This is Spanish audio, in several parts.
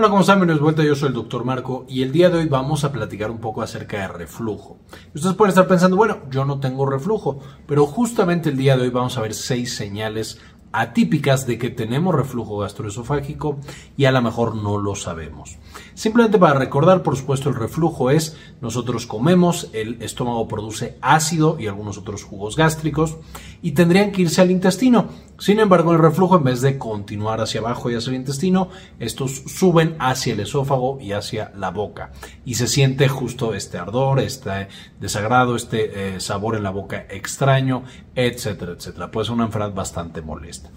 Hola, ¿cómo están? Bienvenidos vuelta, yo soy el doctor Marco y el día de hoy vamos a platicar un poco acerca de reflujo. Ustedes pueden estar pensando, bueno, yo no tengo reflujo, pero justamente el día de hoy vamos a ver seis señales atípicas de que tenemos reflujo gastroesofágico y a lo mejor no lo sabemos. Simplemente para recordar, por supuesto, el reflujo es nosotros comemos, el estómago produce ácido y algunos otros jugos gástricos y tendrían que irse al intestino. Sin embargo, el reflujo en vez de continuar hacia abajo y hacia el intestino, estos suben hacia el esófago y hacia la boca y se siente justo este ardor, este desagrado, este eh, sabor en la boca extraño, etcétera, etcétera. Puede ser una enfermedad bastante molesta.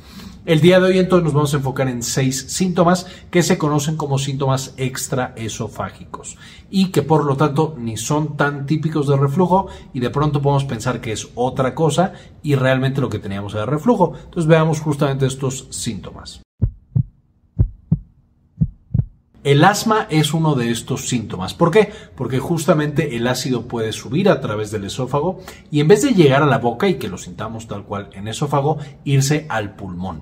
El día de hoy entonces nos vamos a enfocar en seis síntomas que se conocen como síntomas extraesofágicos y que por lo tanto ni son tan típicos de reflujo y de pronto podemos pensar que es otra cosa y realmente lo que teníamos era reflujo. Entonces veamos justamente estos síntomas. El asma es uno de estos síntomas. ¿Por qué? Porque justamente el ácido puede subir a través del esófago y en vez de llegar a la boca y que lo sintamos tal cual en esófago, irse al pulmón.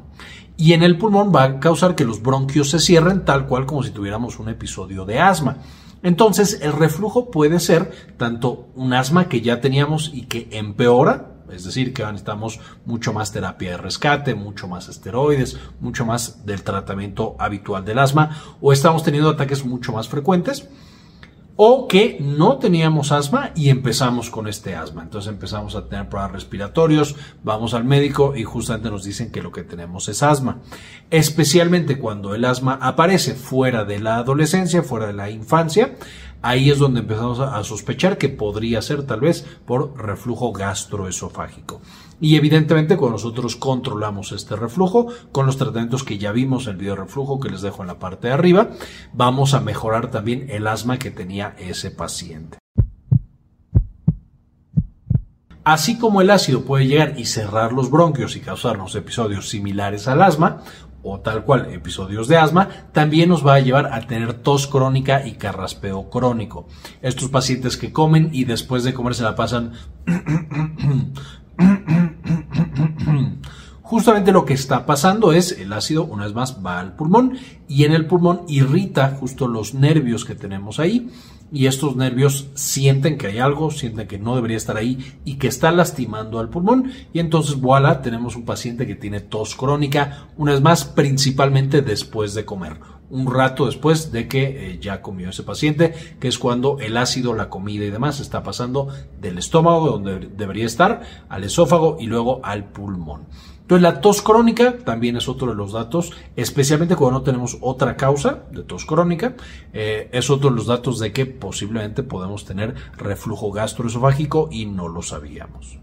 Y en el pulmón va a causar que los bronquios se cierren tal cual como si tuviéramos un episodio de asma. Entonces, el reflujo puede ser tanto un asma que ya teníamos y que empeora, es decir, que necesitamos mucho más terapia de rescate, mucho más esteroides, mucho más del tratamiento habitual del asma, o estamos teniendo ataques mucho más frecuentes, o que no teníamos asma y empezamos con este asma. Entonces empezamos a tener problemas respiratorios, vamos al médico y justamente nos dicen que lo que tenemos es asma. Especialmente cuando el asma aparece fuera de la adolescencia, fuera de la infancia, ahí es donde empezamos a sospechar que podría ser tal vez por reflujo gastroesofágico. Y evidentemente cuando nosotros controlamos este reflujo con los tratamientos que ya vimos en el video de reflujo que les dejo en la parte de arriba, vamos a mejorar también el asma que tenía ese paciente. Así como el ácido puede llegar y cerrar los bronquios y causarnos episodios similares al asma, o tal cual episodios de asma, también nos va a llevar a tener tos crónica y carraspeo crónico. Estos pacientes que comen y después de comer se la pasan Justamente lo que está pasando es el ácido, una vez más, va al pulmón y en el pulmón irrita justo los nervios que tenemos ahí y estos nervios sienten que hay algo, sienten que no debería estar ahí y que está lastimando al pulmón y entonces voilà, tenemos un paciente que tiene tos crónica, una vez más, principalmente después de comer un rato después de que eh, ya comió ese paciente, que es cuando el ácido, la comida y demás está pasando del estómago, donde debería estar, al esófago y luego al pulmón. Entonces la tos crónica también es otro de los datos, especialmente cuando no tenemos otra causa de tos crónica, eh, es otro de los datos de que posiblemente podemos tener reflujo gastroesofágico y no lo sabíamos.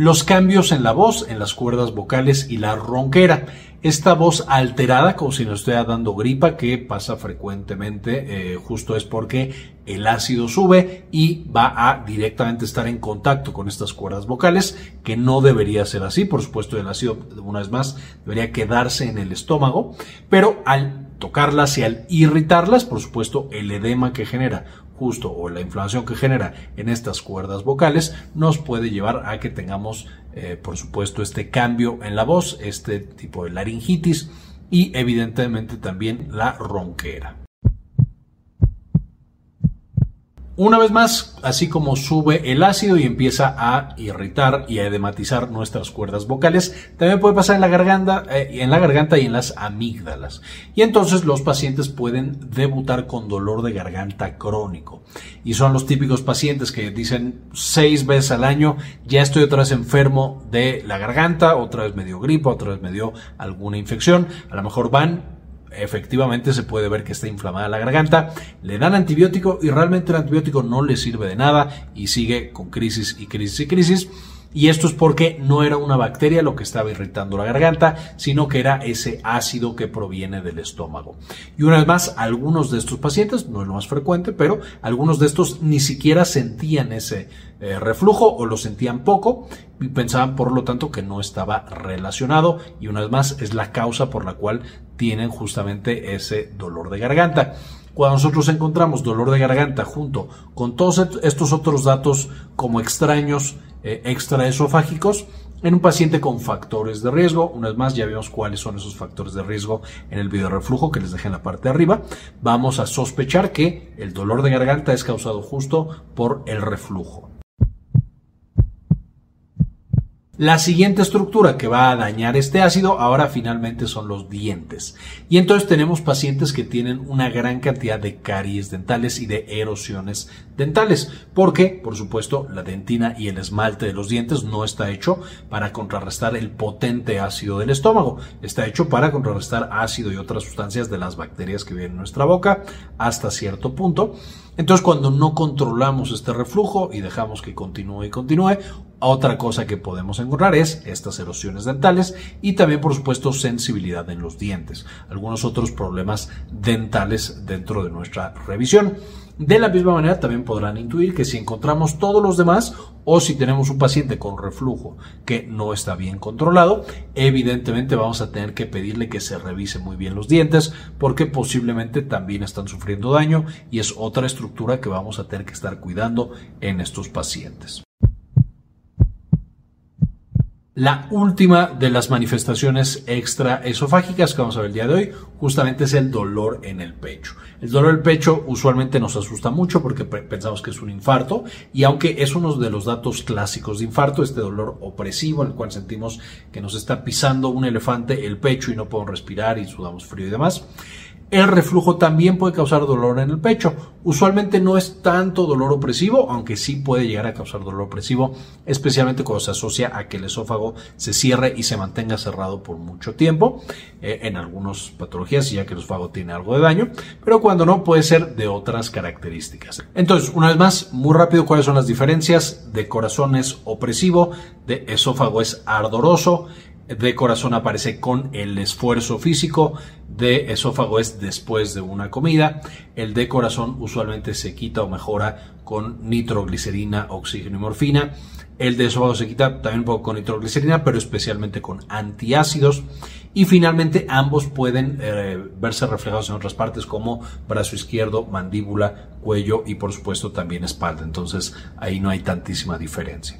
Los cambios en la voz, en las cuerdas vocales y la ronquera. Esta voz alterada, como si nos estuviera dando gripa, que pasa frecuentemente, eh, justo es porque el ácido sube y va a directamente estar en contacto con estas cuerdas vocales, que no debería ser así. Por supuesto, el ácido, una vez más, debería quedarse en el estómago, pero al tocarlas y al irritarlas, por supuesto, el edema que genera justo o la inflamación que genera en estas cuerdas vocales nos puede llevar a que tengamos, eh, por supuesto, este cambio en la voz, este tipo de laringitis y evidentemente también la ronquera. Una vez más, así como sube el ácido y empieza a irritar y a edematizar nuestras cuerdas vocales, también puede pasar en la garganta, eh, en la garganta y en las amígdalas. Y entonces los pacientes pueden debutar con dolor de garganta crónico. Y son los típicos pacientes que dicen seis veces al año, ya estoy otra vez enfermo de la garganta, otra vez me dio gripa, otra vez me dio alguna infección. A lo mejor van efectivamente se puede ver que está inflamada la garganta, le dan antibiótico y realmente el antibiótico no le sirve de nada y sigue con crisis y crisis y crisis. Y esto es porque no era una bacteria lo que estaba irritando la garganta, sino que era ese ácido que proviene del estómago. Y una vez más, algunos de estos pacientes, no es lo más frecuente, pero algunos de estos ni siquiera sentían ese eh, reflujo o lo sentían poco y pensaban por lo tanto que no estaba relacionado y una vez más es la causa por la cual tienen justamente ese dolor de garganta. Cuando nosotros encontramos dolor de garganta junto con todos estos otros datos como extraños eh, extraesofágicos en un paciente con factores de riesgo. Una vez más, ya vimos cuáles son esos factores de riesgo en el video reflujo que les dejé en la parte de arriba. Vamos a sospechar que el dolor de garganta es causado justo por el reflujo. La siguiente estructura que va a dañar este ácido ahora finalmente son los dientes. Y entonces tenemos pacientes que tienen una gran cantidad de caries dentales y de erosiones dentales, porque por supuesto la dentina y el esmalte de los dientes no está hecho para contrarrestar el potente ácido del estómago, está hecho para contrarrestar ácido y otras sustancias de las bacterias que viven en nuestra boca hasta cierto punto. Entonces, cuando no controlamos este reflujo y dejamos que continúe y continúe, otra cosa que podemos encontrar es estas erosiones dentales y también, por supuesto, sensibilidad en los dientes. Algunos otros problemas dentales dentro de nuestra revisión. De la misma manera, también podrán intuir que si encontramos todos los demás o si tenemos un paciente con reflujo que no está bien controlado, evidentemente vamos a tener que pedirle que se revise muy bien los dientes porque posiblemente también están sufriendo daño y es otra estructura que vamos a tener que estar cuidando en estos pacientes. La última de las manifestaciones extraesofágicas que vamos a ver el día de hoy justamente es el dolor en el pecho. El dolor en el pecho usualmente nos asusta mucho porque pensamos que es un infarto y aunque es uno de los datos clásicos de infarto, este dolor opresivo en el cual sentimos que nos está pisando un elefante el pecho y no podemos respirar y sudamos frío y demás, el reflujo también puede causar dolor en el pecho. Usualmente no es tanto dolor opresivo, aunque sí puede llegar a causar dolor opresivo, especialmente cuando se asocia a que el esófago se cierre y se mantenga cerrado por mucho tiempo, eh, en algunas patologías, ya que el esófago tiene algo de daño, pero cuando no puede ser de otras características. Entonces, una vez más, muy rápido, ¿cuáles son las diferencias? De corazón es opresivo, de esófago es ardoroso, de corazón aparece con el esfuerzo físico, de esófago es después de una comida, el de corazón usualmente se quita o mejora con nitroglicerina, oxígeno y morfina, el de esófago se quita también un poco con nitroglicerina, pero especialmente con antiácidos. Y finalmente ambos pueden eh, verse reflejados en otras partes como brazo izquierdo, mandíbula, cuello y por supuesto también espalda. Entonces ahí no hay tantísima diferencia.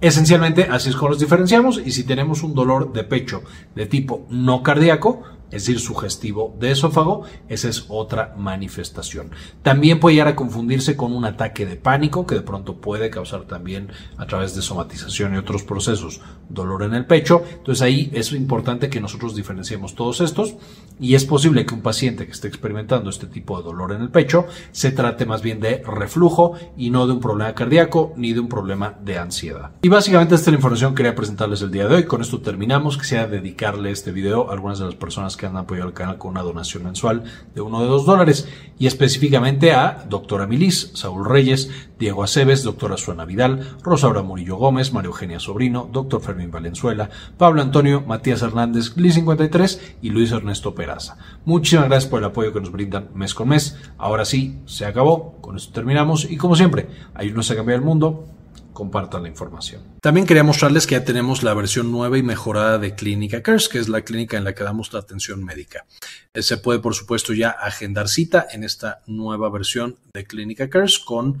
Esencialmente así es como los diferenciamos y si tenemos un dolor de pecho de tipo no cardíaco, es decir, sugestivo de esófago, esa es otra manifestación. También puede llegar a confundirse con un ataque de pánico que de pronto puede causar también a través de somatización y otros procesos dolor en el pecho. Entonces ahí es importante que nosotros diferenciemos todos estos y es posible que un paciente que esté experimentando este tipo de dolor en el pecho se trate más bien de reflujo y no de un problema cardíaco ni de un problema de ansiedad. Y básicamente esta es la información que quería presentarles el día de hoy. Con esto terminamos. Quisiera dedicarle este video a algunas de las personas que han apoyado el canal con una donación mensual de uno de dos dólares y específicamente a doctora Milis, Saúl Reyes, Diego Aceves, doctora Suana Vidal, Rosaura Murillo Gómez, María Eugenia Sobrino, doctor Fermín Valenzuela, Pablo Antonio, Matías Hernández, Gli53 y Luis Ernesto Peraza. Muchísimas gracias por el apoyo que nos brindan mes con mes. Ahora sí, se acabó, con esto terminamos y como siempre, ayúdenos a cambiar el mundo compartan la información. También quería mostrarles que ya tenemos la versión nueva y mejorada de Clínica Cares, que es la clínica en la que damos la atención médica. Eh, se puede, por supuesto, ya agendar cita en esta nueva versión de Clínica Cares con